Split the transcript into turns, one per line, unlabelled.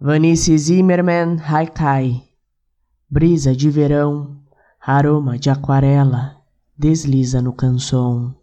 Vanice Zimmerman Haikai Brisa de verão, aroma de aquarela, desliza no canção.